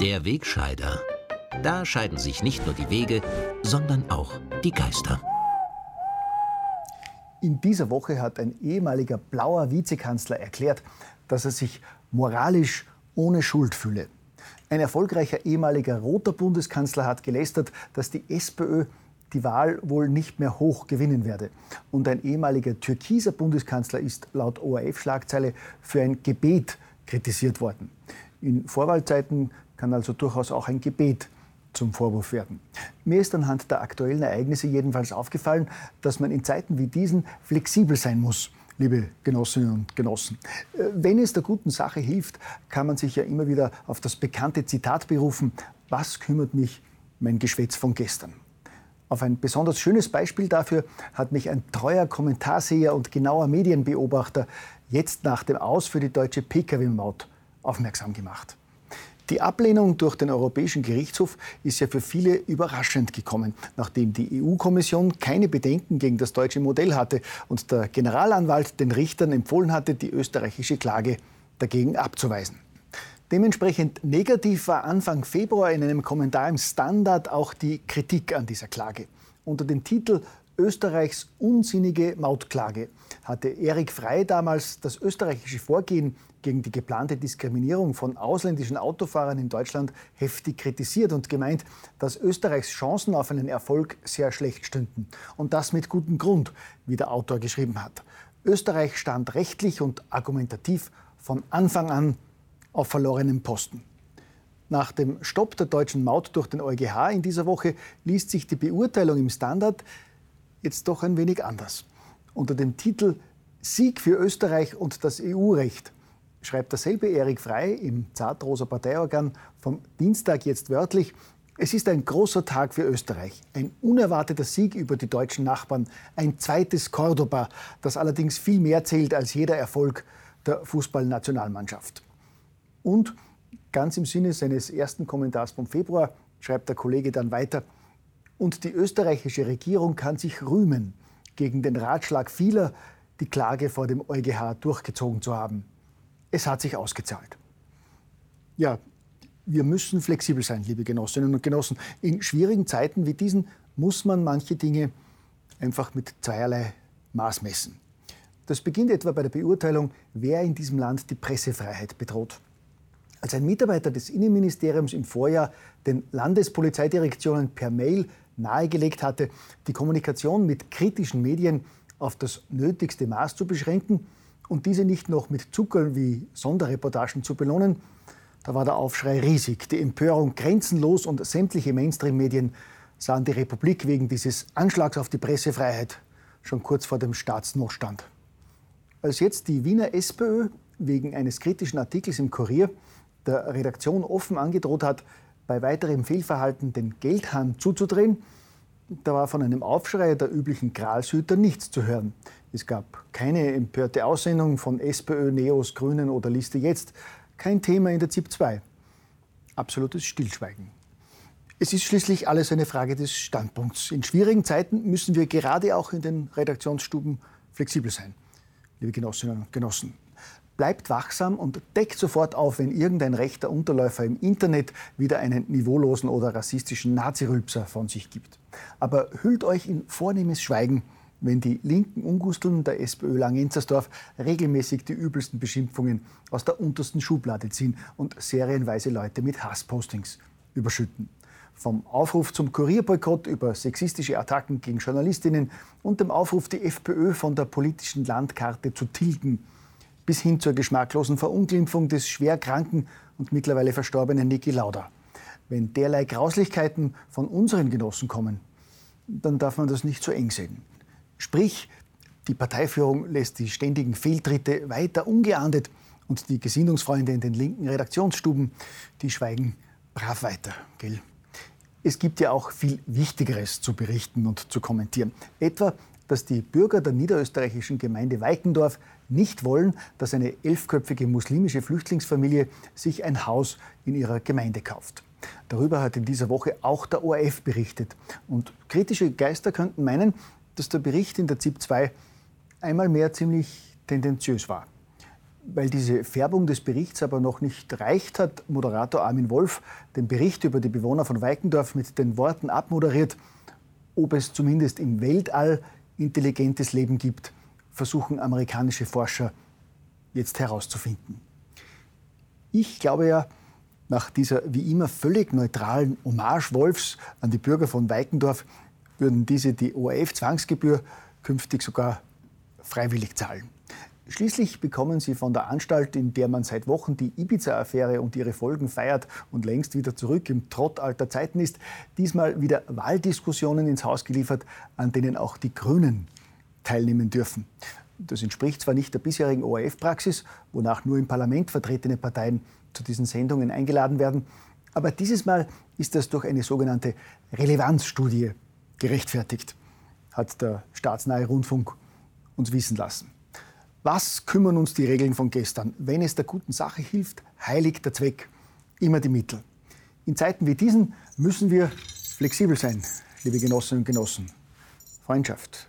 Der Wegscheider. Da scheiden sich nicht nur die Wege, sondern auch die Geister. In dieser Woche hat ein ehemaliger blauer Vizekanzler erklärt, dass er sich moralisch ohne Schuld fühle. Ein erfolgreicher ehemaliger roter Bundeskanzler hat gelästert, dass die SPÖ die Wahl wohl nicht mehr hoch gewinnen werde. Und ein ehemaliger türkiser Bundeskanzler ist laut ORF-Schlagzeile für ein Gebet kritisiert worden. In Vorwahlzeiten kann also durchaus auch ein Gebet zum Vorwurf werden. Mir ist anhand der aktuellen Ereignisse jedenfalls aufgefallen, dass man in Zeiten wie diesen flexibel sein muss, liebe Genossinnen und Genossen. Äh, wenn es der guten Sache hilft, kann man sich ja immer wieder auf das bekannte Zitat berufen, was kümmert mich mein Geschwätz von gestern? Auf ein besonders schönes Beispiel dafür hat mich ein treuer Kommentarseher und genauer Medienbeobachter jetzt nach dem Aus für die deutsche Pkw-Maut aufmerksam gemacht. Die Ablehnung durch den Europäischen Gerichtshof ist ja für viele überraschend gekommen, nachdem die EU-Kommission keine Bedenken gegen das deutsche Modell hatte und der Generalanwalt den Richtern empfohlen hatte, die österreichische Klage dagegen abzuweisen. Dementsprechend negativ war Anfang Februar in einem Kommentar im Standard auch die Kritik an dieser Klage. Unter dem Titel Österreichs unsinnige Mautklage hatte Erik Frey damals das österreichische Vorgehen gegen die geplante Diskriminierung von ausländischen Autofahrern in Deutschland heftig kritisiert und gemeint, dass Österreichs Chancen auf einen Erfolg sehr schlecht stünden. Und das mit gutem Grund, wie der Autor geschrieben hat. Österreich stand rechtlich und argumentativ von Anfang an auf verlorenem Posten. Nach dem Stopp der deutschen Maut durch den EuGH in dieser Woche liest sich die Beurteilung im Standard jetzt doch ein wenig anders. Unter dem Titel Sieg für Österreich und das EU-Recht schreibt derselbe Erik Frey im Zartrosa Parteiorgan vom Dienstag jetzt wörtlich, es ist ein großer Tag für Österreich, ein unerwarteter Sieg über die deutschen Nachbarn, ein zweites Cordoba, das allerdings viel mehr zählt als jeder Erfolg der Fußballnationalmannschaft. Und ganz im Sinne seines ersten Kommentars vom Februar schreibt der Kollege dann weiter, und die österreichische Regierung kann sich rühmen, gegen den Ratschlag vieler die Klage vor dem EuGH durchgezogen zu haben. Es hat sich ausgezahlt. Ja, wir müssen flexibel sein, liebe Genossinnen und Genossen. In schwierigen Zeiten wie diesen muss man manche Dinge einfach mit zweierlei Maß messen. Das beginnt etwa bei der Beurteilung, wer in diesem Land die Pressefreiheit bedroht. Als ein Mitarbeiter des Innenministeriums im Vorjahr den Landespolizeidirektionen per Mail nahegelegt hatte, die Kommunikation mit kritischen Medien auf das nötigste Maß zu beschränken und diese nicht noch mit Zuckerl wie Sonderreportagen zu belohnen, da war der Aufschrei riesig, die Empörung grenzenlos und sämtliche Mainstream-Medien sahen die Republik wegen dieses Anschlags auf die Pressefreiheit schon kurz vor dem Staatsnotstand. Als jetzt die Wiener SPÖ wegen eines kritischen Artikels im Kurier der Redaktion offen angedroht hat, bei weiterem Fehlverhalten den Geldhahn zuzudrehen, da war von einem Aufschrei der üblichen Gralshüter nichts zu hören. Es gab keine empörte Aussendung von SPÖ, Neos, Grünen oder Liste jetzt. Kein Thema in der ZIP 2. Absolutes Stillschweigen. Es ist schließlich alles eine Frage des Standpunkts. In schwierigen Zeiten müssen wir gerade auch in den Redaktionsstuben flexibel sein, liebe Genossinnen und Genossen. Bleibt wachsam und deckt sofort auf, wenn irgendein rechter Unterläufer im Internet wieder einen niveaulosen oder rassistischen Nazi-Rülpser von sich gibt. Aber hüllt euch in vornehmes Schweigen, wenn die linken Ungusteln der SPÖ Langenzersdorf regelmäßig die übelsten Beschimpfungen aus der untersten Schublade ziehen und serienweise Leute mit Hasspostings überschütten. Vom Aufruf zum Kurierboykott über sexistische Attacken gegen Journalistinnen und dem Aufruf, die FPÖ von der politischen Landkarte zu tilgen – bis hin zur geschmacklosen Verunglimpfung des schwerkranken und mittlerweile verstorbenen Niki Lauda. Wenn derlei Grauslichkeiten von unseren Genossen kommen, dann darf man das nicht so eng sehen. Sprich, die Parteiführung lässt die ständigen Fehltritte weiter ungeahndet und die Gesinnungsfreunde in den linken Redaktionsstuben, die schweigen brav weiter. Gell? Es gibt ja auch viel Wichtigeres zu berichten und zu kommentieren. Etwa, dass die Bürger der niederösterreichischen Gemeinde Weikendorf nicht wollen, dass eine elfköpfige muslimische Flüchtlingsfamilie sich ein Haus in ihrer Gemeinde kauft. Darüber hat in dieser Woche auch der ORF berichtet. Und kritische Geister könnten meinen, dass der Bericht in der ZIP 2 einmal mehr ziemlich tendenziös war. Weil diese Färbung des Berichts aber noch nicht reicht, hat Moderator Armin Wolf den Bericht über die Bewohner von Weikendorf mit den Worten abmoderiert, ob es zumindest im Weltall intelligentes Leben gibt, versuchen amerikanische Forscher jetzt herauszufinden. Ich glaube ja, nach dieser wie immer völlig neutralen Hommage Wolfs an die Bürger von Weikendorf würden diese die ORF-Zwangsgebühr künftig sogar freiwillig zahlen. Schließlich bekommen sie von der Anstalt, in der man seit Wochen die Ibiza-Affäre und ihre Folgen feiert und längst wieder zurück im Trott alter Zeiten ist, diesmal wieder Wahldiskussionen ins Haus geliefert, an denen auch die Grünen teilnehmen dürfen. Das entspricht zwar nicht der bisherigen ORF-Praxis, wonach nur im Parlament vertretene Parteien zu diesen Sendungen eingeladen werden, aber dieses Mal ist das durch eine sogenannte Relevanzstudie gerechtfertigt, hat der staatsnahe Rundfunk uns wissen lassen. Was kümmern uns die Regeln von gestern? Wenn es der guten Sache hilft, heiligt der Zweck immer die Mittel. In Zeiten wie diesen müssen wir flexibel sein, liebe Genossinnen und Genossen. Freundschaft